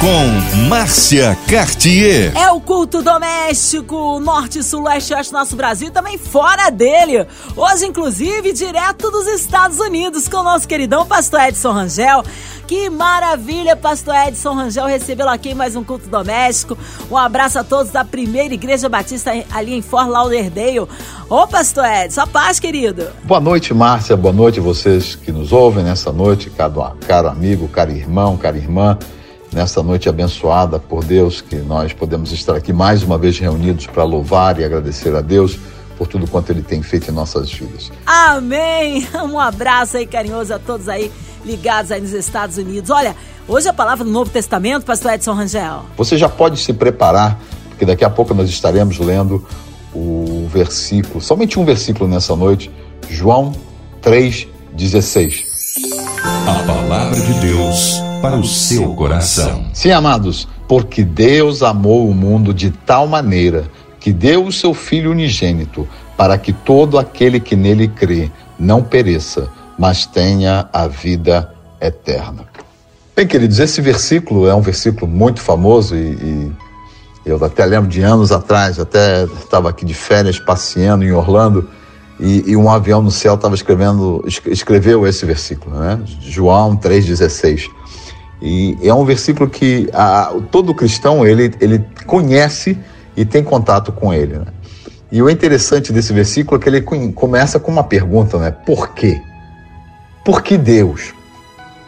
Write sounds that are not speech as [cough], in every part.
Com Márcia Cartier. É o culto doméstico, norte, sul, leste, oeste, nosso Brasil e também fora dele. Hoje, inclusive, direto dos Estados Unidos, com o nosso queridão pastor Edson Rangel. Que maravilha, pastor Edson Rangel, recebê-lo aqui em mais um culto doméstico. Um abraço a todos da primeira igreja batista ali em Fort Lauderdale. Ô, pastor Edson, a paz, querido. Boa noite, Márcia. Boa noite vocês que nos ouvem nessa noite, caro, caro amigo, caro irmão, cara irmã nessa noite abençoada por Deus, que nós podemos estar aqui mais uma vez reunidos para louvar e agradecer a Deus por tudo quanto Ele tem feito em nossas vidas. Amém! [laughs] Um abraço aí carinhoso a todos aí ligados aí nos Estados Unidos. Olha, hoje a palavra do Novo Testamento, pastor Edson Rangel. Você já pode se preparar, porque daqui a pouco nós estaremos lendo o versículo, somente um versículo nessa noite, João 3,16. A palavra de Deus para o seu coração. Sim, amados, porque Deus amou o mundo de tal maneira que deu o seu Filho unigênito para que todo aquele que nele crê não pereça, mas tenha a vida eterna. Bem, queridos, esse versículo é um versículo muito famoso e, e eu até lembro de anos atrás, até estava aqui de férias passeando em Orlando e, e um avião no céu estava escrevendo, escreveu esse versículo, né? João 3,16. E é um versículo que a, todo cristão ele, ele conhece e tem contato com ele. Né? E o interessante desse versículo é que ele começa com uma pergunta, né? Por quê? Por que Deus?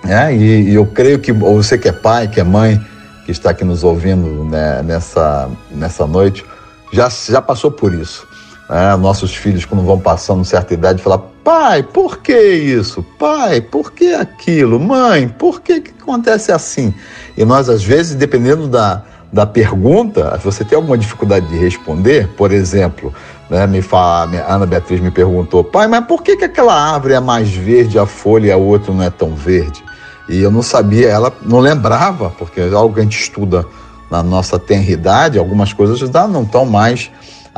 É, e, e, eu creio que você que é pai, que é mãe, que está aqui nos ouvindo né, nessa, nessa noite, já, já passou por isso. Né? Nossos filhos, quando vão passando certa idade, falam: pai, por que isso? Pai, por que aquilo? Mãe, por que, que acontece assim? E nós, às vezes, dependendo da, da pergunta, você tem alguma dificuldade de responder, por exemplo, né, me fala, a Ana Beatriz me perguntou, pai, mas por que, que aquela árvore é mais verde a folha e a outra não é tão verde? E eu não sabia, ela não lembrava, porque é algo que a gente estuda na nossa tenridade, algumas coisas já não estão mais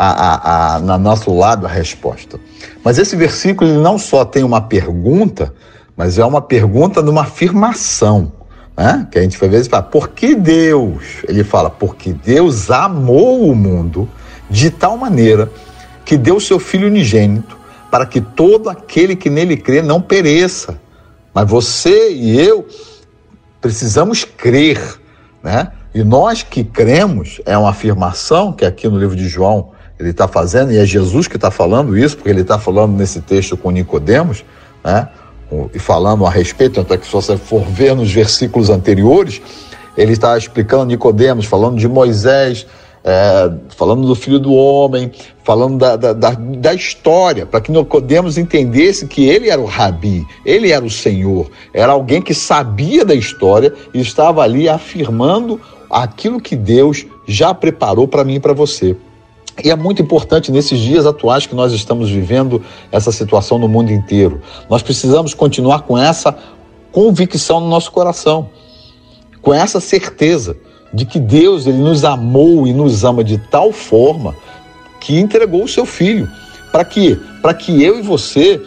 a, a, a, na nosso lado a resposta. Mas esse versículo não só tem uma pergunta, mas é uma pergunta de uma afirmação. Né? Que a gente às vezes fala, por que Deus? Ele fala, porque Deus amou o mundo de tal maneira que deu seu Filho unigênito para que todo aquele que nele crê não pereça. Mas você e eu precisamos crer, né? E nós que cremos, é uma afirmação que aqui no livro de João ele está fazendo, e é Jesus que está falando isso, porque ele está falando nesse texto com Nicodemos, né? E falando a respeito, tanto é que se você for ver nos versículos anteriores, ele está explicando Nicodemos, falando de Moisés, é, falando do filho do homem, falando da, da, da, da história, para que Nicodemos entendesse que ele era o rabi, ele era o Senhor, era alguém que sabia da história e estava ali afirmando aquilo que Deus já preparou para mim e para você. E é muito importante nesses dias atuais que nós estamos vivendo essa situação no mundo inteiro. Nós precisamos continuar com essa convicção no nosso coração, com essa certeza de que Deus ele nos amou e nos ama de tal forma que entregou o seu filho. Para quê? Para que eu e você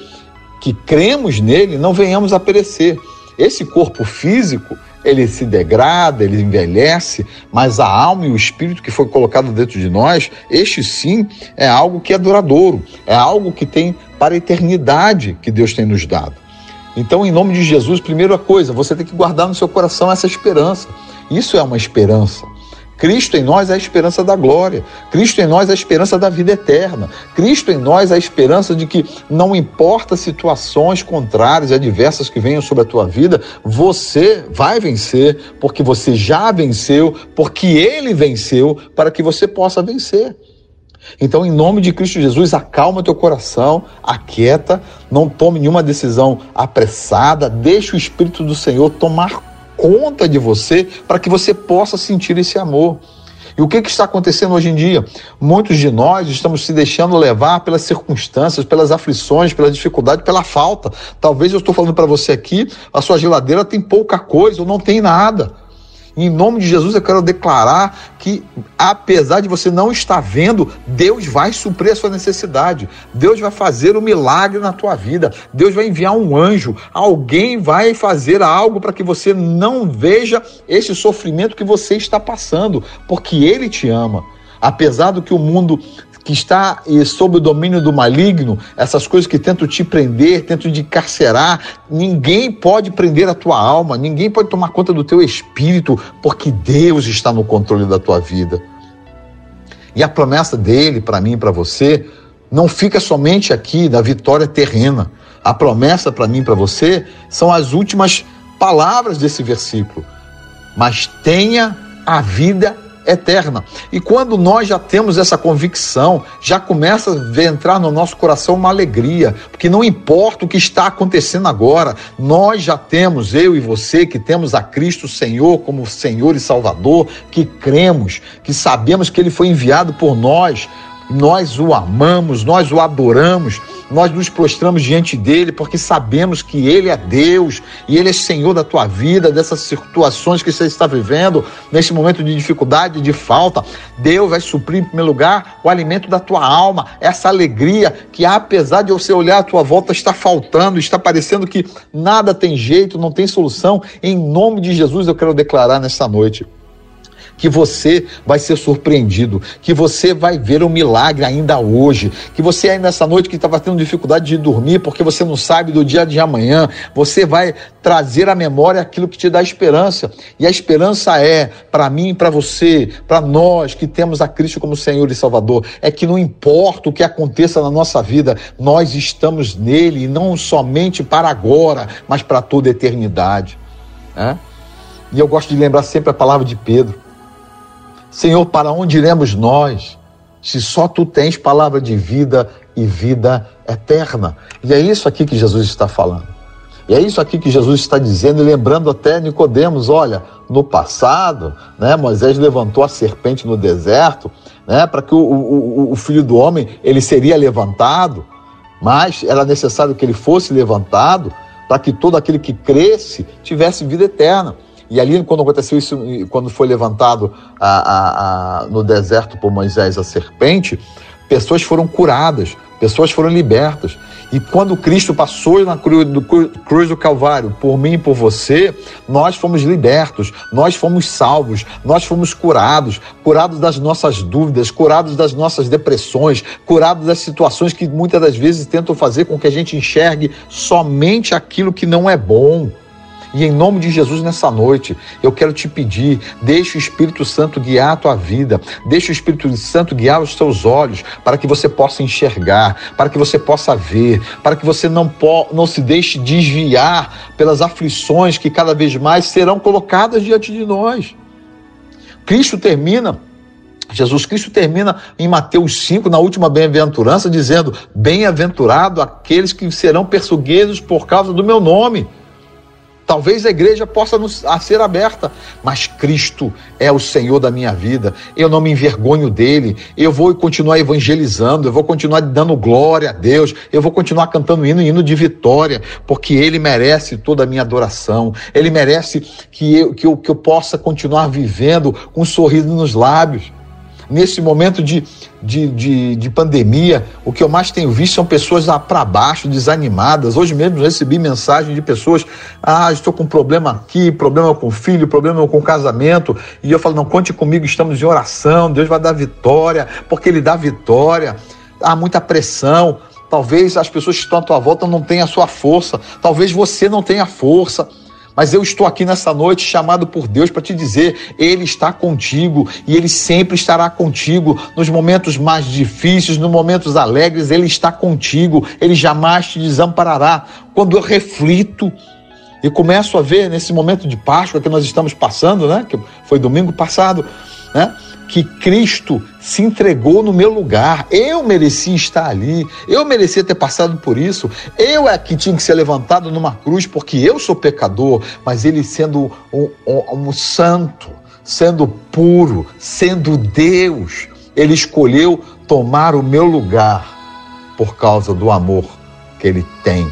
que cremos nele não venhamos a perecer. Esse corpo físico, ele se degrada, ele envelhece, mas a alma e o espírito que foi colocado dentro de nós, este sim é algo que é duradouro, é algo que tem para a eternidade que Deus tem nos dado. Então, em nome de Jesus, primeira coisa, você tem que guardar no seu coração essa esperança. Isso é uma esperança. Cristo em nós é a esperança da glória. Cristo em nós é a esperança da vida eterna. Cristo em nós é a esperança de que não importa situações contrárias e adversas que venham sobre a tua vida, você vai vencer, porque você já venceu, porque ele venceu, para que você possa vencer. Então, em nome de Cristo Jesus, acalma teu coração, aquieta, não tome nenhuma decisão apressada, deixa o Espírito do Senhor tomar conta de você para que você possa sentir esse amor. E o que, que, está acontecendo hoje em dia? Muitos de nós estamos se deixando levar pelas circunstâncias, pelas aflições, pela dificuldade, pela falta. Talvez eu estou falando para você aqui, a sua geladeira tem pouca coisa ou não tem nada. Em nome de Jesus, eu quero declarar que, apesar de você não estar vendo, Deus vai suprir a sua necessidade. Deus vai fazer o um milagre na tua vida. Deus vai enviar um anjo. Alguém vai fazer algo para que você não veja esse sofrimento que você está passando, porque Ele te ama. Apesar do que o mundo que está sob o domínio do maligno, essas coisas que tentam te prender, tentam te encarcerar, ninguém pode prender a tua alma, ninguém pode tomar conta do teu espírito, porque Deus está no controle da tua vida. E a promessa dele para mim e para você não fica somente aqui da vitória terrena. A promessa para mim e para você são as últimas palavras desse versículo. Mas tenha a vida eterna. E quando nós já temos essa convicção, já começa a entrar no nosso coração uma alegria, porque não importa o que está acontecendo agora, nós já temos, eu e você, que temos a Cristo Senhor como Senhor e Salvador, que cremos, que sabemos que Ele foi enviado por nós nós o amamos, nós o adoramos, nós nos prostramos diante dele porque sabemos que ele é Deus e ele é Senhor da tua vida, dessas situações que você está vivendo, nesse momento de dificuldade, de falta. Deus vai suprir, em primeiro lugar, o alimento da tua alma, essa alegria que, apesar de você olhar à tua volta, está faltando, está parecendo que nada tem jeito, não tem solução. Em nome de Jesus, eu quero declarar nessa noite que você vai ser surpreendido, que você vai ver um milagre ainda hoje, que você aí nessa noite que estava tendo dificuldade de dormir porque você não sabe do dia de amanhã, você vai trazer à memória aquilo que te dá esperança. E a esperança é, para mim, para você, para nós que temos a Cristo como Senhor e Salvador, é que não importa o que aconteça na nossa vida, nós estamos nele, e não somente para agora, mas para toda a eternidade. Né? E eu gosto de lembrar sempre a palavra de Pedro. Senhor, para onde iremos nós, se só tu tens palavra de vida e vida eterna? E é isso aqui que Jesus está falando. E é isso aqui que Jesus está dizendo, e lembrando até Nicodemos, olha, no passado, né, Moisés levantou a serpente no deserto, né, para que o, o, o filho do homem ele seria levantado, mas era necessário que ele fosse levantado para que todo aquele que cresce tivesse vida eterna. E ali, quando aconteceu isso, quando foi levantado a, a, a, no deserto por Moisés a serpente, pessoas foram curadas, pessoas foram libertas. E quando Cristo passou na cruz do, cruz do Calvário por mim e por você, nós fomos libertos, nós fomos salvos, nós fomos curados, curados das nossas dúvidas, curados das nossas depressões, curados das situações que muitas das vezes tentam fazer com que a gente enxergue somente aquilo que não é bom. E em nome de Jesus, nessa noite, eu quero te pedir: deixe o Espírito Santo guiar a tua vida, deixe o Espírito Santo guiar os teus olhos, para que você possa enxergar, para que você possa ver, para que você não, não se deixe desviar pelas aflições que cada vez mais serão colocadas diante de nós. Cristo termina Jesus Cristo termina em Mateus 5, na última bem-aventurança, dizendo: Bem-aventurado aqueles que serão perseguidos por causa do meu nome. Talvez a igreja possa nos, a ser aberta, mas Cristo é o Senhor da minha vida. Eu não me envergonho dele. Eu vou continuar evangelizando, eu vou continuar dando glória a Deus, eu vou continuar cantando hino, hino de vitória, porque ele merece toda a minha adoração. Ele merece que eu, que eu, que eu possa continuar vivendo com um sorriso nos lábios nesse momento de, de, de, de, pandemia, o que eu mais tenho visto são pessoas para baixo, desanimadas. Hoje mesmo recebi mensagem de pessoas: ah, estou com problema aqui, problema com filho, problema com casamento. E eu falo: não, conte comigo, estamos em oração, Deus vai dar vitória, porque Ele dá vitória. Há muita pressão. Talvez as pessoas que estão à tua volta não tenham a sua força, talvez você não tenha força. Mas eu estou aqui nessa noite chamado por Deus para te dizer: Ele está contigo e Ele sempre estará contigo nos momentos mais difíceis, nos momentos alegres. Ele está contigo, Ele jamais te desamparará. Quando eu reflito e começo a ver nesse momento de Páscoa que nós estamos passando, né? Que foi domingo passado, né? que Cristo se entregou no meu lugar. Eu merecia estar ali, eu merecia ter passado por isso. Eu é que tinha que ser levantado numa cruz, porque eu sou pecador, mas ele sendo um, um, um santo, sendo puro, sendo Deus, ele escolheu tomar o meu lugar por causa do amor que ele tem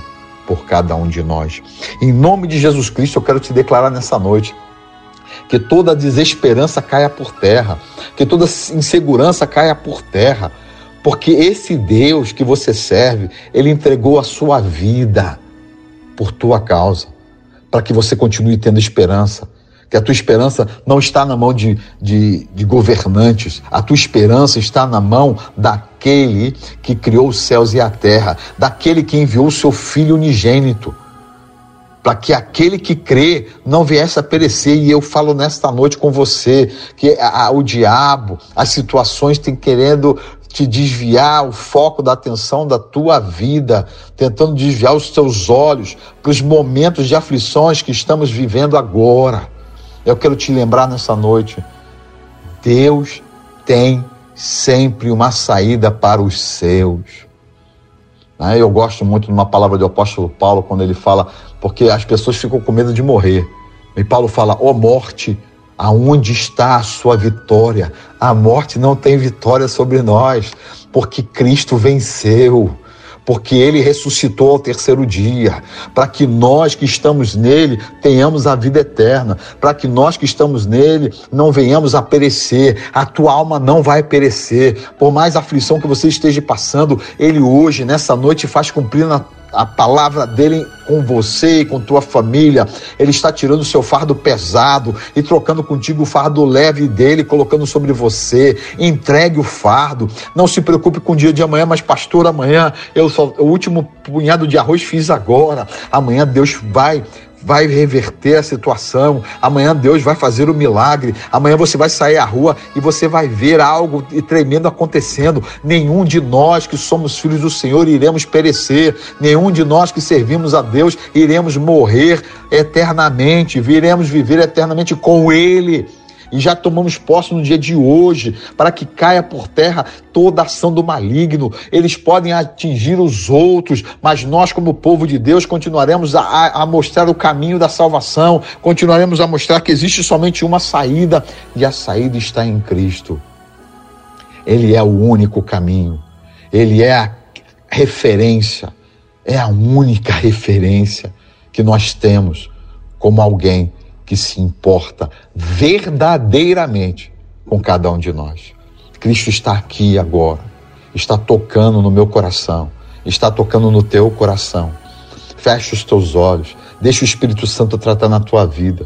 por cada um de nós. Em nome de Jesus Cristo, eu quero te declarar nessa noite que toda desesperança caia por terra, que toda insegurança caia por terra, porque esse Deus que você serve, ele entregou a sua vida por tua causa, para que você continue tendo esperança. Que a tua esperança não está na mão de, de, de governantes, a tua esperança está na mão daquele que criou os céus e a terra, daquele que enviou o seu Filho unigênito para que aquele que crê não viesse a perecer. E eu falo nesta noite com você que a, a, o diabo, as situações têm querendo te desviar o foco da atenção da tua vida, tentando desviar os teus olhos para os momentos de aflições que estamos vivendo agora. Eu quero te lembrar nessa noite: Deus tem sempre uma saída para os seus. Né? Eu gosto muito de uma palavra do apóstolo Paulo quando ele fala, porque as pessoas ficam com medo de morrer. E Paulo fala: Ó oh, morte, aonde está a sua vitória? A morte não tem vitória sobre nós, porque Cristo venceu porque ele ressuscitou ao terceiro dia, para que nós que estamos nele tenhamos a vida eterna, para que nós que estamos nele não venhamos a perecer, a tua alma não vai perecer, por mais aflição que você esteja passando, ele hoje, nessa noite, faz cumprir na a palavra dele com você e com tua família. Ele está tirando o seu fardo pesado e trocando contigo o fardo leve dele, colocando sobre você. Entregue o fardo. Não se preocupe com o dia de amanhã, mas pastor, amanhã eu só o último punhado de arroz fiz agora. Amanhã Deus vai vai reverter a situação. Amanhã Deus vai fazer o milagre. Amanhã você vai sair à rua e você vai ver algo tremendo acontecendo. Nenhum de nós que somos filhos do Senhor iremos perecer. Nenhum de nós que servimos a Deus iremos morrer eternamente. Viremos viver eternamente com Ele e já tomamos posse no dia de hoje, para que caia por terra toda ação do maligno. Eles podem atingir os outros, mas nós, como povo de Deus, continuaremos a, a mostrar o caminho da salvação, continuaremos a mostrar que existe somente uma saída, e a saída está em Cristo. Ele é o único caminho, ele é a referência, é a única referência que nós temos como alguém que se importa verdadeiramente com cada um de nós. Cristo está aqui agora, está tocando no meu coração, está tocando no teu coração. Fecha os teus olhos, deixa o Espírito Santo tratar na tua vida,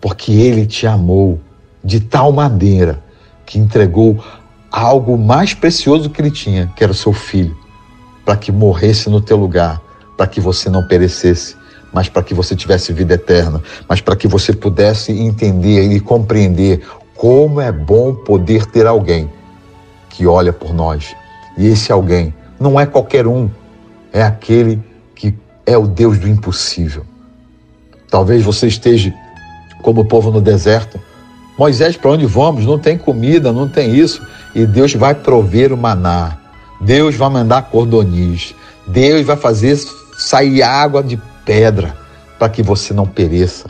porque Ele te amou de tal maneira que entregou algo mais precioso que Ele tinha, que era o seu filho, para que morresse no teu lugar, para que você não perecesse, mas para que você tivesse vida eterna, mas para que você pudesse entender e compreender como é bom poder ter alguém que olha por nós. E esse alguém não é qualquer um, é aquele que é o Deus do impossível. Talvez você esteja como o povo no deserto. Moisés, para onde vamos? Não tem comida, não tem isso. E Deus vai prover o maná. Deus vai mandar cordoniz. Deus vai fazer sair água de pedra para que você não pereça.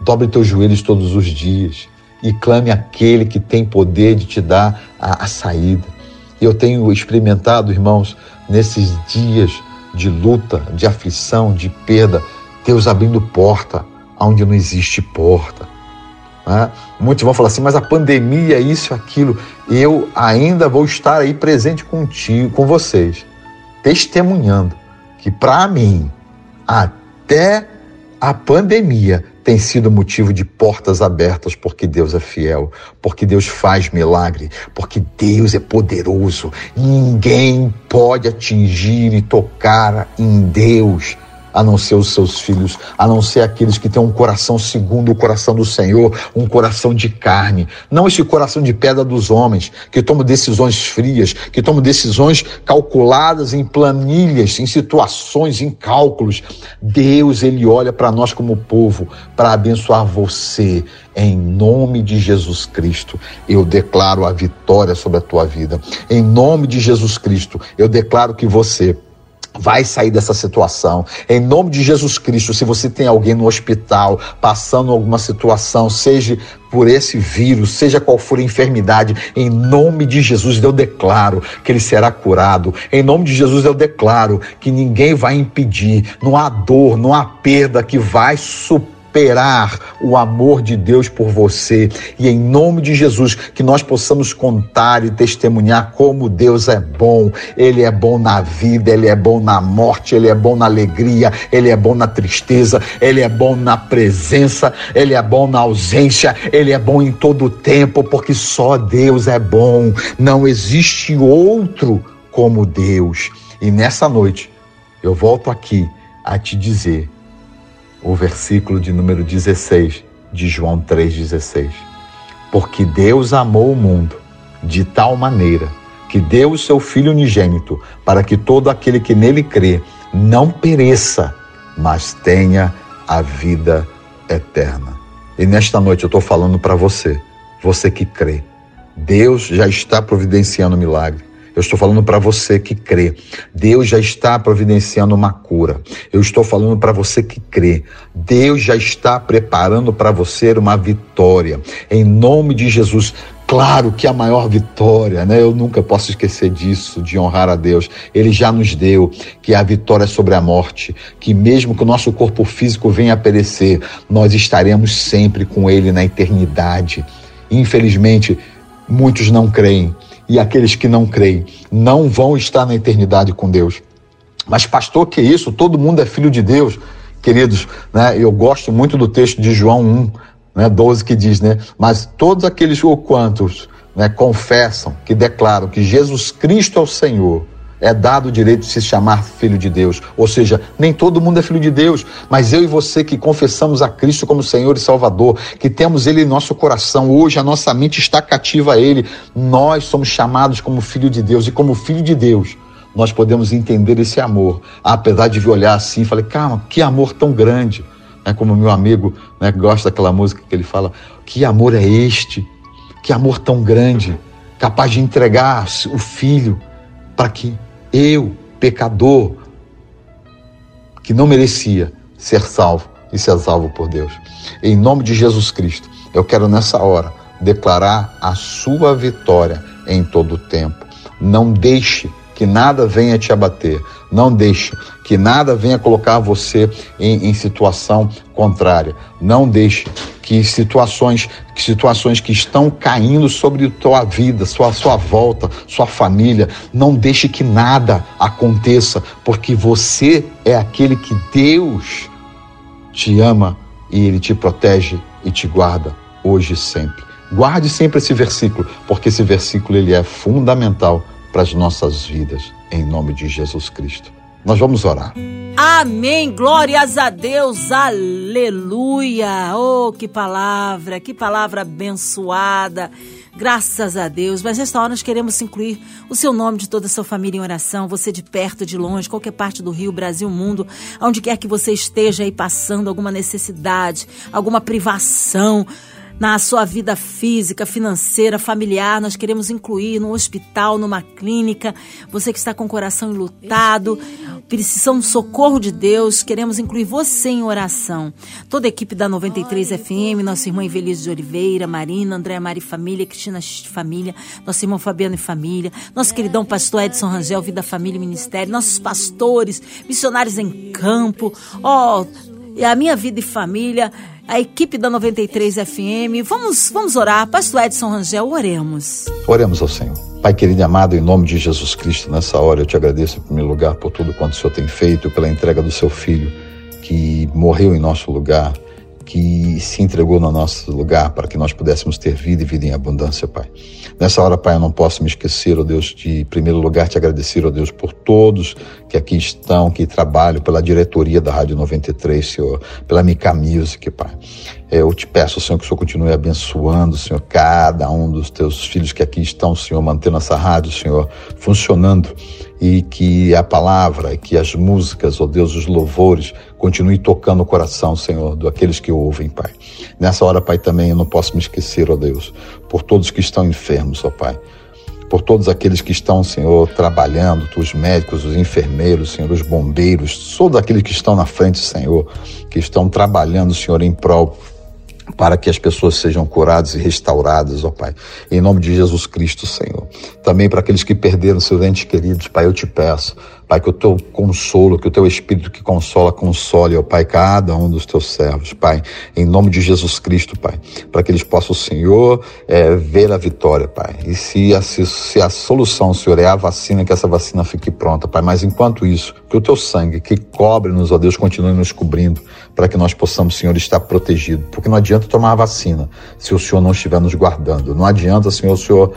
Dobre teus joelhos todos os dias e clame aquele que tem poder de te dar a, a saída. Eu tenho experimentado, irmãos, nesses dias de luta, de aflição, de perda, Deus abrindo porta onde não existe porta. Né? Muitos vão falar assim, mas a pandemia, isso, aquilo. Eu ainda vou estar aí presente contigo, com vocês, testemunhando que para mim, até a pandemia tem sido motivo de portas abertas porque Deus é fiel, porque Deus faz milagre, porque Deus é poderoso. Ninguém pode atingir e tocar em Deus a não ser os seus filhos, a não ser aqueles que têm um coração segundo o coração do Senhor, um coração de carne, não esse coração de pedra dos homens, que tomam decisões frias, que tomam decisões calculadas em planilhas, em situações, em cálculos. Deus, ele olha para nós como povo para abençoar você. Em nome de Jesus Cristo, eu declaro a vitória sobre a tua vida. Em nome de Jesus Cristo, eu declaro que você vai sair dessa situação. Em nome de Jesus Cristo, se você tem alguém no hospital passando alguma situação, seja por esse vírus, seja qual for a enfermidade, em nome de Jesus eu declaro que ele será curado. Em nome de Jesus eu declaro que ninguém vai impedir, não há dor, não há perda que vai suprir esperar o amor de Deus por você. E em nome de Jesus, que nós possamos contar e testemunhar como Deus é bom. Ele é bom na vida, ele é bom na morte, ele é bom na alegria, ele é bom na tristeza, ele é bom na presença, ele é bom na ausência, ele é bom em todo o tempo, porque só Deus é bom. Não existe outro como Deus. E nessa noite, eu volto aqui a te dizer o versículo de número 16 de João 3,16. Porque Deus amou o mundo de tal maneira que deu o seu Filho unigênito para que todo aquele que nele crê não pereça, mas tenha a vida eterna. E nesta noite eu estou falando para você, você que crê. Deus já está providenciando um milagre. Eu estou falando para você que crê. Deus já está providenciando uma cura. Eu estou falando para você que crê. Deus já está preparando para você uma vitória. Em nome de Jesus. Claro que a maior vitória, né? Eu nunca posso esquecer disso, de honrar a Deus. Ele já nos deu que a vitória sobre a morte, que mesmo que o nosso corpo físico venha a perecer, nós estaremos sempre com Ele na eternidade. Infelizmente, muitos não creem e aqueles que não creem não vão estar na eternidade com Deus. Mas, pastor, que isso? Todo mundo é filho de Deus. Queridos, né, eu gosto muito do texto de João 1, né, 12, que diz, né? Mas todos aqueles ou quantos né, confessam, que declaram que Jesus Cristo é o Senhor, é dado o direito de se chamar filho de Deus. Ou seja, nem todo mundo é filho de Deus, mas eu e você que confessamos a Cristo como Senhor e Salvador, que temos Ele em nosso coração, hoje a nossa mente está cativa a Ele, nós somos chamados como filho de Deus e como filho de Deus. Nós podemos entender esse amor, apesar de olhar assim, falei, calma, que amor tão grande, é como meu amigo né, gosta daquela música que ele fala, que amor é este, que amor tão grande, capaz de entregar o filho para que eu, pecador, que não merecia ser salvo e ser salvo por Deus. Em nome de Jesus Cristo, eu quero nessa hora declarar a sua vitória em todo o tempo. Não deixe que nada venha te abater. Não deixe que nada venha colocar você em, em situação contrária. Não deixe que situações, que situações que estão caindo sobre tua vida, sua, sua volta, sua família, não deixe que nada aconteça, porque você é aquele que Deus te ama e ele te protege e te guarda hoje e sempre. Guarde sempre esse versículo, porque esse versículo ele é fundamental para as nossas vidas, em nome de Jesus Cristo. Nós vamos orar. Amém. Glórias a Deus. Aleluia. Oh, que palavra, que palavra abençoada. Graças a Deus. Mas nesta hora nós queremos incluir o seu nome de toda a sua família em oração. Você de perto, de longe, qualquer parte do Rio, Brasil, mundo, onde quer que você esteja aí passando alguma necessidade, alguma privação na sua vida física, financeira, familiar. Nós queremos incluir no hospital, numa clínica, você que está com o coração enlutado, precisando do socorro de Deus, queremos incluir você em oração. Toda a equipe da 93 FM, nossa irmã Evelise de Oliveira, Marina, Andréa Mari Família, Cristina Família, nosso irmão Fabiano e Família, nosso queridão pastor Edson Rangel, Vida Família e Ministério, nossos pastores, missionários em campo, ó, oh, a minha vida e família a equipe da 93 FM. Vamos, vamos orar. Pastor Edson Rangel, oremos. Oremos ao Senhor. Pai querido e amado, em nome de Jesus Cristo, nessa hora eu te agradeço em primeiro lugar por tudo quanto o Senhor tem feito, pela entrega do seu filho que morreu em nosso lugar, que se entregou no nosso lugar para que nós pudéssemos ter vida e vida em abundância, Pai. Nessa hora, Pai, eu não posso me esquecer, ó Deus, de em primeiro lugar te agradecer, ó Deus, por todos que aqui estão, que trabalham pela diretoria da Rádio 93, Senhor, pela Mica Music, Pai. Eu te peço, Senhor, que o Senhor continue abençoando, Senhor, cada um dos teus filhos que aqui estão, Senhor, mantendo essa rádio, Senhor, funcionando e que a palavra, que as músicas, ó Deus, os louvores, continue tocando o coração, Senhor, daqueles que ouvem, Pai. Nessa hora, Pai, também eu não posso me esquecer, ó Deus, por todos que estão enfermos, ó Pai por todos aqueles que estão, Senhor, trabalhando, os médicos, os enfermeiros, Senhor, os bombeiros, todos aqueles que estão na frente, Senhor, que estão trabalhando, Senhor, em prol para que as pessoas sejam curadas e restauradas, ó Pai. Em nome de Jesus Cristo, Senhor. Também para aqueles que perderam seus entes queridos, Pai, eu te peço, Pai, que o teu consolo, que o teu Espírito que consola, console, ó Pai, cada um dos teus servos, Pai, em nome de Jesus Cristo, Pai, para que eles possam, Senhor, é, ver a vitória, Pai. E se a, se a solução, Senhor, é a vacina, que essa vacina fique pronta, Pai. Mas enquanto isso, que o teu sangue, que cobre-nos, ó Deus, continue nos cobrindo, para que nós possamos, Senhor, estar protegido. Porque não adianta tomar a vacina se o Senhor não estiver nos guardando. Não adianta, Senhor, o Senhor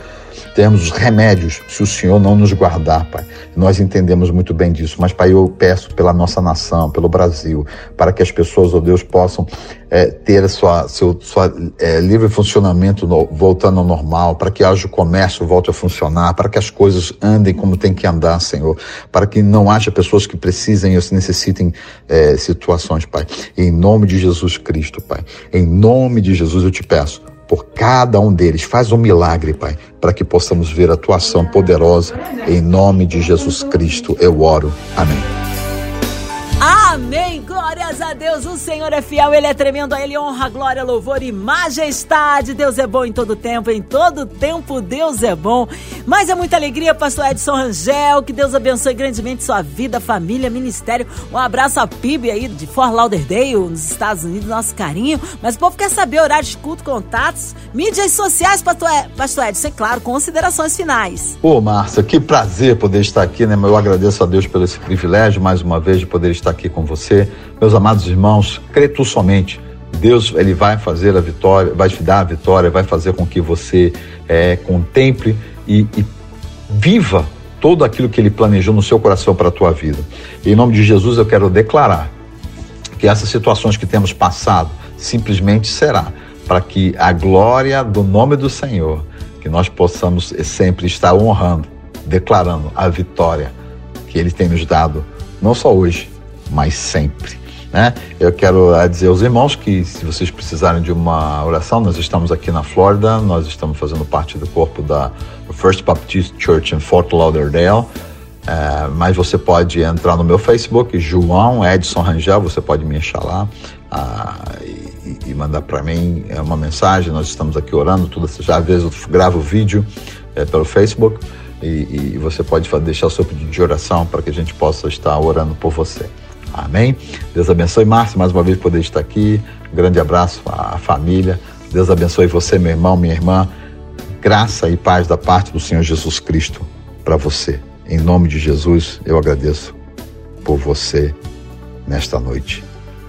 termos os remédios se o Senhor não nos guardar, Pai. Nós entendemos muito bem disso, mas, Pai, eu peço pela nossa nação, pelo Brasil, para que as pessoas, ó oh Deus, possam é, ter sua, seu sua, é, livre funcionamento no, voltando ao normal, para que haja o comércio volte a funcionar, para que as coisas andem como tem que andar, Senhor, para que não haja pessoas que precisem ou necessitem é, situações, Pai. Em nome de Jesus Cristo, Pai. Em nome de Jesus eu te peço por cada um deles. Faz um milagre, Pai, para que possamos ver a tua ação poderosa. Em nome de Jesus Cristo eu oro. Amém. Amém. Glórias a Deus. O Senhor é fiel, Ele é tremendo. A Ele honra, glória, louvor e majestade. Deus é bom em todo tempo. Em todo tempo, Deus é bom. Mas é muita alegria, Pastor Edson Rangel. Que Deus abençoe grandemente sua vida, família, ministério. Um abraço a PIB aí de Fort Lauderdale, nos Estados Unidos. Nosso carinho. Mas o povo quer saber horário de culto, contatos, mídias sociais, Pastor, Pastor Edson. É claro, considerações finais. Ô, Márcia, que prazer poder estar aqui, né? Eu agradeço a Deus pelo esse privilégio, mais uma vez, de poder estar aqui com com você. Meus amados irmãos, crê tu somente. Deus ele vai fazer a vitória, vai te dar a vitória, vai fazer com que você é, contemple e, e viva todo aquilo que ele planejou no seu coração para a tua vida. Em nome de Jesus eu quero declarar que essas situações que temos passado simplesmente será para que a glória do nome do Senhor, que nós possamos sempre estar honrando, declarando a vitória que ele tem nos dado, não só hoje, mas sempre. Né? Eu quero eh, dizer aos irmãos que se vocês precisarem de uma oração, nós estamos aqui na Flórida, nós estamos fazendo parte do corpo da First Baptist Church em Fort Lauderdale. É, mas você pode entrar no meu Facebook, João Edson Rangel, você pode me achar lá ah, e, e, mandar para mim eh, uma mensagem. Nós estamos aqui orando, tudo, já às vezes eu gravo vídeo é, pelo Facebook e, e você pode deixar o seu pedido de oração para que a gente possa estar orando por você. Amém? Deus abençoe, Márcio, mais uma vez poder estar aqui. Um grande abraço à família. Deus abençoe você, meu irmão, minha irmã. Graça e paz da parte do Senhor Jesus Cristo para você. Em nome de Jesus, eu agradeço por você nesta noite.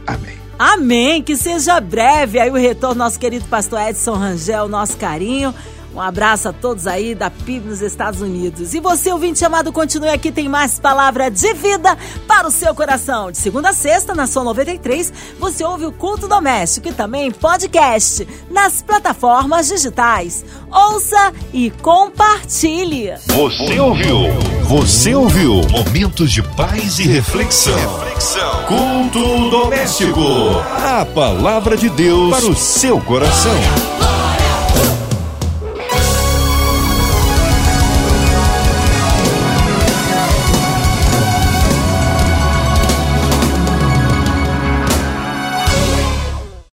Amém. Amém. Que seja breve aí o retorno nosso querido pastor Edson Rangel, nosso carinho. Um abraço a todos aí da PIB nos Estados Unidos. E você, ouvinte amado, continue aqui, tem mais palavra de vida para o seu coração. De segunda a sexta, na sua 93, você ouve o Culto Doméstico e também podcast nas plataformas digitais. Ouça e compartilhe. Você ouviu? Você ouviu? Momentos de paz e reflexão. reflexão. Culto Doméstico. A palavra de Deus para o seu coração.